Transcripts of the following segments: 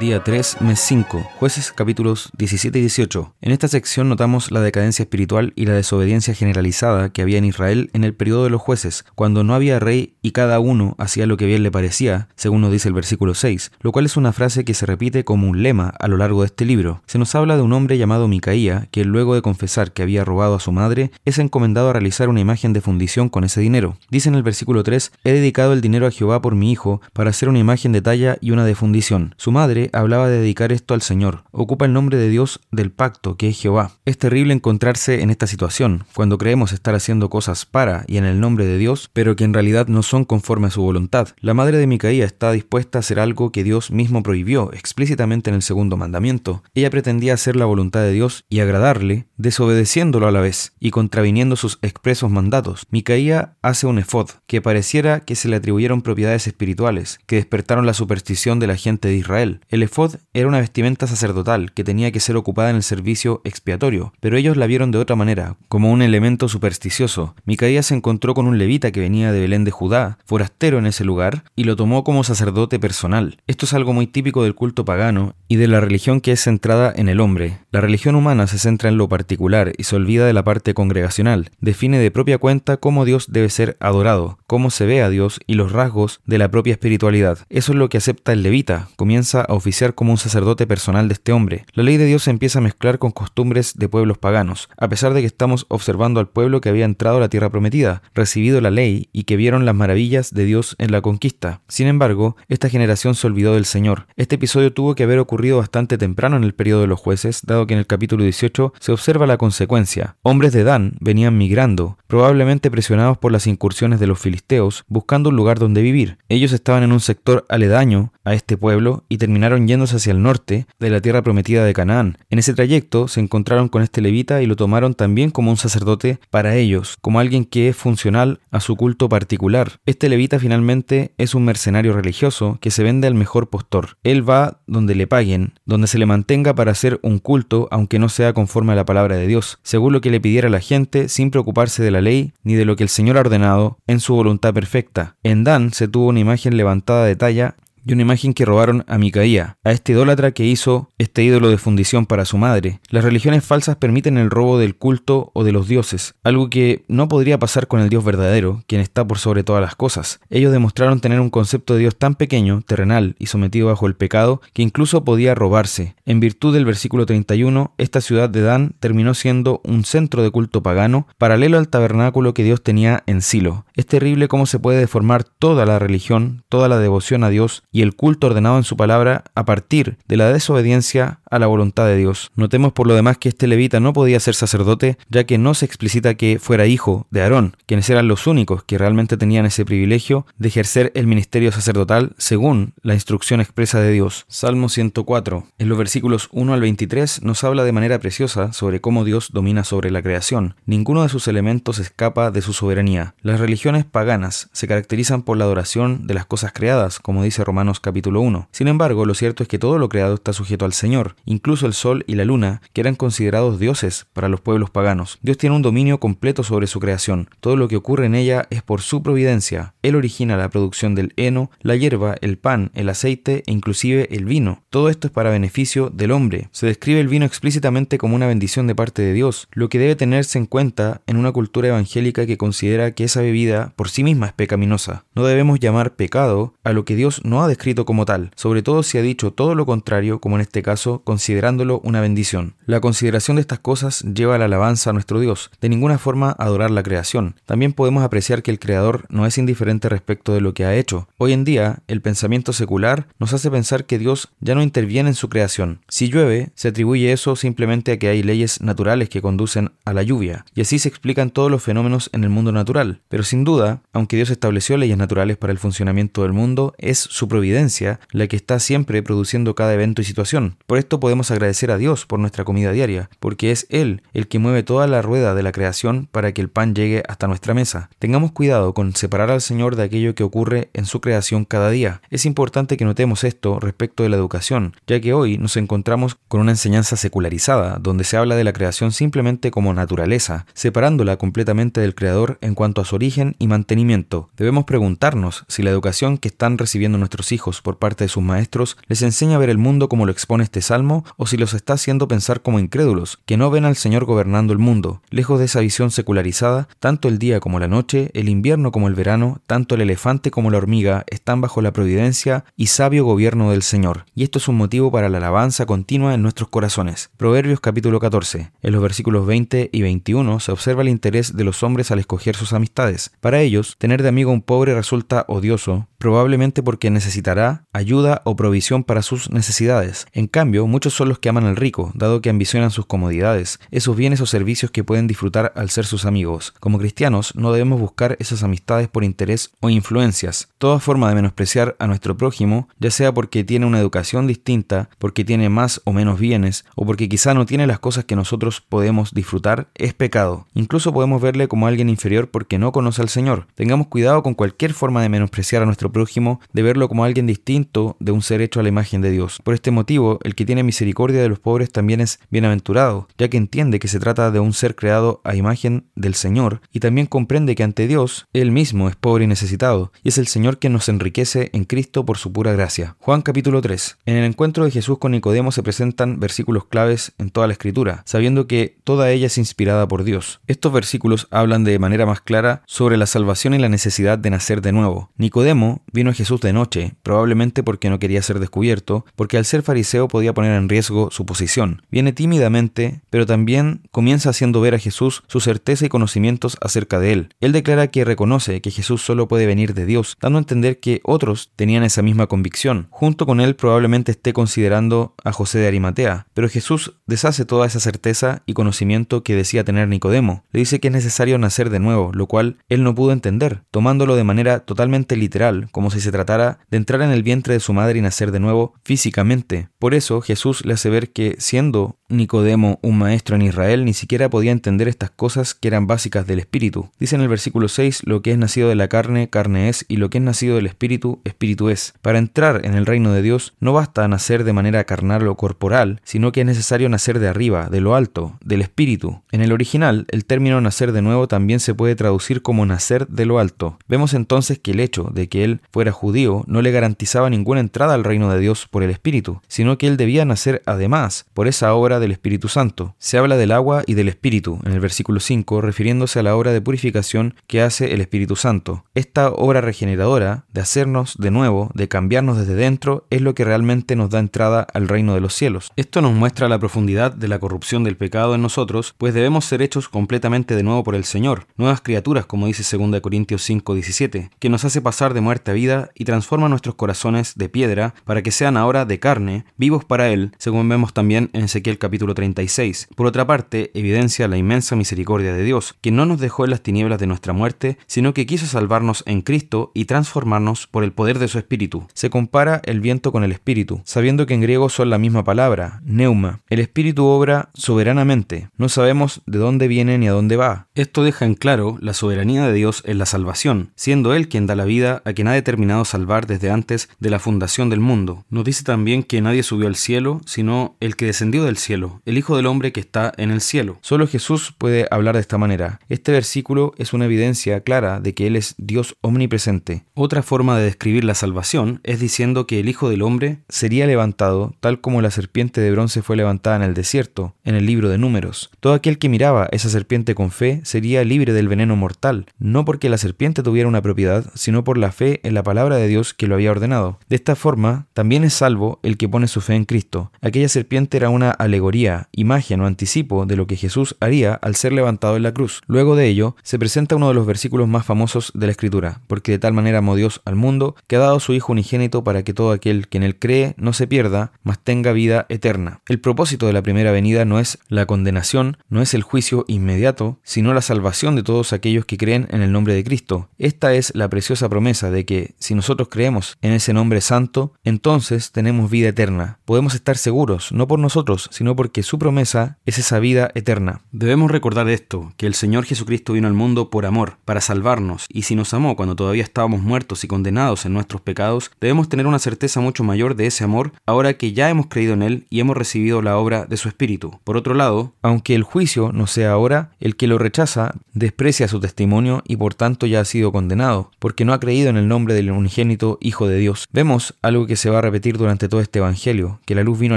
Día 3, mes 5, jueces capítulos 17 y 18. En esta sección notamos la decadencia espiritual y la desobediencia generalizada que había en Israel en el periodo de los jueces, cuando no había rey y cada uno hacía lo que bien le parecía, según nos dice el versículo 6, lo cual es una frase que se repite como un lema a lo largo de este libro. Se nos habla de un hombre llamado Micaía, que luego de confesar que había robado a su madre, es encomendado a realizar una imagen de fundición con ese dinero. Dice en el versículo 3, he dedicado el dinero a Jehová por mi hijo para hacer una imagen de talla y una de fundición. Su madre hablaba de dedicar esto al Señor. Ocupa el nombre de Dios del pacto, que es Jehová. Es terrible encontrarse en esta situación, cuando creemos estar haciendo cosas para y en el nombre de Dios, pero que en realidad no son conforme a su voluntad. La madre de Micaía está dispuesta a hacer algo que Dios mismo prohibió explícitamente en el segundo mandamiento. Ella pretendía hacer la voluntad de Dios y agradarle, desobedeciéndolo a la vez y contraviniendo sus expresos mandatos. Micaía hace un efod, que pareciera que se le atribuyeron propiedades espirituales, que despertaron la superstición de la gente de Israel. El efod era una vestimenta sacerdotal que tenía que ser ocupada en el servicio expiatorio, pero ellos la vieron de otra manera, como un elemento supersticioso. Micaía se encontró con un levita que venía de Belén de Judá, forastero en ese lugar, y lo tomó como sacerdote personal. Esto es algo muy típico del culto pagano y de la religión que es centrada en el hombre. La religión humana se centra en lo particular y se olvida de la parte congregacional. Define de propia cuenta cómo Dios debe ser adorado, cómo se ve a Dios y los rasgos de la propia espiritualidad. Eso es lo que acepta el levita, comienza a oficiar como un sacerdote personal de este hombre. La ley de Dios se empieza a mezclar con costumbres de pueblos paganos, a pesar de que estamos observando al pueblo que había entrado a la tierra prometida, recibido la ley y que vieron las maravillas de Dios en la conquista. Sin embargo, esta generación se olvidó del Señor. Este episodio tuvo que haber ocurrido bastante temprano en el periodo de los jueces, dado que en el capítulo 18 se observa la consecuencia. Hombres de Dan venían migrando, probablemente presionados por las incursiones de los filisteos, buscando un lugar donde vivir. Ellos estaban en un sector aledaño a este pueblo y terminaron yéndose hacia el norte de la tierra prometida de Canaán. En ese trayecto se encontraron con este levita y lo tomaron también como un sacerdote para ellos, como alguien que es funcional a su culto particular. Este levita finalmente es un mercenario religioso que se vende al mejor postor. Él va donde le paguen, donde se le mantenga para hacer un culto, aunque no sea conforme a la palabra de Dios, según lo que le pidiera la gente, sin preocuparse de la ley ni de lo que el Señor ha ordenado en su voluntad perfecta. En Dan se tuvo una imagen levantada de talla y una imagen que robaron a Micaía, a este idólatra que hizo este ídolo de fundición para su madre. Las religiones falsas permiten el robo del culto o de los dioses, algo que no podría pasar con el Dios verdadero, quien está por sobre todas las cosas. Ellos demostraron tener un concepto de Dios tan pequeño, terrenal y sometido bajo el pecado, que incluso podía robarse. En virtud del versículo 31, esta ciudad de Dan terminó siendo un centro de culto pagano, paralelo al tabernáculo que Dios tenía en Silo. Es terrible cómo se puede deformar toda la religión, toda la devoción a Dios y el culto ordenado en su palabra a partir de la desobediencia a la voluntad de Dios. Notemos por lo demás que este levita no podía ser sacerdote, ya que no se explicita que fuera hijo de Aarón, quienes eran los únicos que realmente tenían ese privilegio de ejercer el ministerio sacerdotal según la instrucción expresa de Dios. Salmo 104. En los versículos 1 al 23 nos habla de manera preciosa sobre cómo Dios domina sobre la creación. Ninguno de sus elementos escapa de su soberanía. Las religiones paganas se caracterizan por la adoración de las cosas creadas, como dice Romanos capítulo 1. Sin embargo, lo cierto es que todo lo creado está sujeto al Señor, incluso el sol y la luna, que eran considerados dioses para los pueblos paganos. Dios tiene un dominio completo sobre su creación. Todo lo que ocurre en ella es por su providencia. Él origina la producción del heno, la hierba, el pan, el aceite e inclusive el vino. Todo esto es para beneficio del hombre. Se describe el vino explícitamente como una bendición de parte de Dios, lo que debe tenerse en cuenta en una cultura evangélica que considera que esa bebida por sí misma es pecaminosa. No debemos llamar pecado a lo que Dios no ha escrito como tal, sobre todo si ha dicho todo lo contrario, como en este caso, considerándolo una bendición. La consideración de estas cosas lleva a la alabanza a nuestro Dios, de ninguna forma adorar la creación. También podemos apreciar que el Creador no es indiferente respecto de lo que ha hecho. Hoy en día, el pensamiento secular nos hace pensar que Dios ya no interviene en su creación. Si llueve, se atribuye eso simplemente a que hay leyes naturales que conducen a la lluvia, y así se explican todos los fenómenos en el mundo natural. Pero sin duda, aunque Dios estableció leyes naturales para el funcionamiento del mundo, es su providencia la que está siempre produciendo cada evento y situación. Por esto podemos agradecer a Dios por nuestra comida diaria, porque es Él el que mueve toda la rueda de la creación para que el pan llegue hasta nuestra mesa. Tengamos cuidado con separar al Señor de aquello que ocurre en su creación cada día. Es importante que notemos esto respecto de la educación, ya que hoy nos encontramos con una enseñanza secularizada, donde se habla de la creación simplemente como naturaleza, separándola completamente del Creador en cuanto a su origen y mantenimiento. Debemos preguntarnos si la educación que están recibiendo nuestros hijos por parte de sus maestros les enseña a ver el mundo como lo expone este salmo o si los está haciendo pensar como incrédulos, que no ven al Señor gobernando el mundo. Lejos de esa visión secularizada, tanto el día como la noche, el invierno como el verano, tanto el elefante como la hormiga están bajo la providencia y sabio gobierno del Señor. Y esto es un motivo para la alabanza continua en nuestros corazones. Proverbios capítulo 14. En los versículos 20 y 21 se observa el interés de los hombres al escoger sus amistades. Para ellos, tener de amigo a un pobre resulta odioso, probablemente porque necesitará ayuda o provisión para sus necesidades. En cambio, muchos son los que aman al rico, dado que ambicionan sus comodidades, esos bienes o servicios que pueden disfrutar al ser sus amigos. Como cristianos, no debemos buscar esas amistades por interés o influencias. Toda forma de menospreciar a nuestro prójimo, ya sea porque tiene una educación distinta, porque tiene más o menos bienes, o porque quizá no tiene las cosas que nosotros podemos disfrutar, es pecado. Incluso podemos verle como alguien inferior porque no conoce al Señor. Tengamos cuidado con cualquier forma de menospreciar a nuestro prójimo, de verlo como alguien distinto de un ser hecho a la imagen de Dios. Por este motivo, el que tiene misericordia de los pobres también es bienaventurado, ya que entiende que se trata de un ser creado a imagen del Señor y también comprende que ante Dios Él mismo es pobre y necesitado, y es el Señor quien nos enriquece en Cristo por su pura gracia. Juan capítulo 3. En el encuentro de Jesús con Nicodemo se presentan versículos claves en toda la escritura, sabiendo que toda ella es inspirada por Dios. Estos versículos hablan de manera más clara sobre la salvación y la necesidad de nacer de nuevo. Nicodemo vino a Jesús de noche, probablemente porque no quería ser descubierto, porque al ser fariseo podía poner en riesgo su posición. Viene tímidamente, pero también comienza haciendo ver a Jesús su certeza y conocimientos acerca de él. Él declara que reconoce que Jesús solo puede venir de Dios, dando a entender que otros tenían esa misma convicción. Junto con él probablemente esté considerando a José de Arimatea, pero Jesús deshace toda esa certeza y conocimiento que decía tener Nicodemo. Le dice que es necesario nacer de nuevo, lo cual él no pudo entender, tomándolo de manera totalmente literal, como si se tratara de entrar en el vientre de su madre y nacer de nuevo físicamente. Por eso Jesús le hace ver que siendo Nicodemo un maestro en Israel ni siquiera podía entender estas cosas que eran básicas del espíritu. Dice en el versículo 6, lo que es nacido de la carne, carne es, y lo que es nacido del espíritu, espíritu es. Para entrar en el reino de Dios no basta nacer de manera carnal o corporal, sino que es necesario nacer de arriba, de lo alto, del espíritu. En el original, el término nacer de nuevo también se puede traducir como nacer de lo alto. Vemos entonces que el hecho de que él fuera judío no le garantizaba ninguna entrada al reino de Dios por el espíritu, sino que él debía nacer además por esa obra del Espíritu Santo. Se habla del agua y del Espíritu en el versículo 5, refiriéndose a la obra de purificación que hace el Espíritu Santo. Esta obra regeneradora, de hacernos de nuevo, de cambiarnos desde dentro, es lo que realmente nos da entrada al reino de los cielos. Esto nos muestra la profundidad de la corrupción del pecado en nosotros, pues debemos ser hechos completamente de nuevo por el Señor, nuevas criaturas, como dice 2 Corintios 5, 17, que nos hace pasar de muerte a vida y transforma nuestros corazones de piedra para que sean ahora de carne, vivos para Él, según vemos también en Ezequiel capítulo 36. Por otra parte, evidencia la inmensa misericordia de Dios, que no nos dejó en las tinieblas de nuestra muerte, sino que quiso salvarnos en Cristo y transformarnos por el poder de su Espíritu. Se compara el viento con el Espíritu, sabiendo que en griego son la misma palabra, neuma. El Espíritu obra soberanamente, no sabemos de dónde viene ni a dónde va. Esto deja en claro la soberanía de Dios en la salvación, siendo Él quien da la vida a quien ha determinado salvar desde antes de la fundación del mundo. Nos dice también que nadie subió al cielo, sino el que descendió del cielo, el Hijo del Hombre que está en el cielo. Solo Jesús puede hablar de esta manera. Este versículo es una evidencia clara de que Él es Dios omnipresente. Otra forma de describir la salvación es diciendo que el Hijo del Hombre sería levantado tal como la serpiente de bronce fue levantada en el desierto, en el libro de números. Todo aquel que miraba esa serpiente con fe sería libre del veneno mortal, no porque la serpiente tuviera una propiedad, sino por la fe en la palabra de Dios que lo había ordenado. De esta forma, también es salvo el que pone su fe en Cristo. Aquella serpiente era una alegoría alegoría, imagen o anticipo de lo que Jesús haría al ser levantado en la cruz. Luego de ello, se presenta uno de los versículos más famosos de la Escritura, porque de tal manera amó Dios al mundo, que ha dado su Hijo unigénito para que todo aquel que en él cree no se pierda, mas tenga vida eterna. El propósito de la primera venida no es la condenación, no es el juicio inmediato, sino la salvación de todos aquellos que creen en el nombre de Cristo. Esta es la preciosa promesa de que, si nosotros creemos en ese nombre santo, entonces tenemos vida eterna. Podemos estar seguros, no por nosotros, sino porque su promesa es esa vida eterna. Debemos recordar esto, que el Señor Jesucristo vino al mundo por amor, para salvarnos, y si nos amó cuando todavía estábamos muertos y condenados en nuestros pecados, debemos tener una certeza mucho mayor de ese amor ahora que ya hemos creído en Él y hemos recibido la obra de su Espíritu. Por otro lado, aunque el juicio no sea ahora, el que lo rechaza desprecia su testimonio y por tanto ya ha sido condenado, porque no ha creído en el nombre del unigénito Hijo de Dios. Vemos algo que se va a repetir durante todo este Evangelio, que la luz vino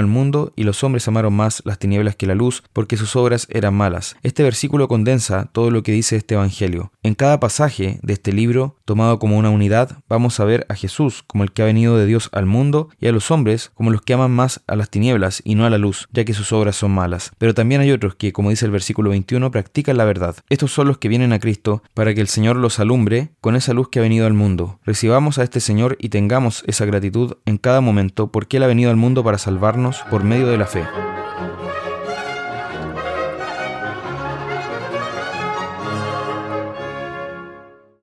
al mundo y los hombres amaron las tinieblas que la luz, porque sus obras eran malas. Este versículo condensa todo lo que dice este Evangelio. En cada pasaje de este libro, tomado como una unidad, vamos a ver a Jesús como el que ha venido de Dios al mundo y a los hombres como los que aman más a las tinieblas y no a la luz, ya que sus obras son malas. Pero también hay otros que, como dice el versículo 21, practican la verdad. Estos son los que vienen a Cristo para que el Señor los alumbre con esa luz que ha venido al mundo. Recibamos a este Señor y tengamos esa gratitud en cada momento porque Él ha venido al mundo para salvarnos por medio de la fe.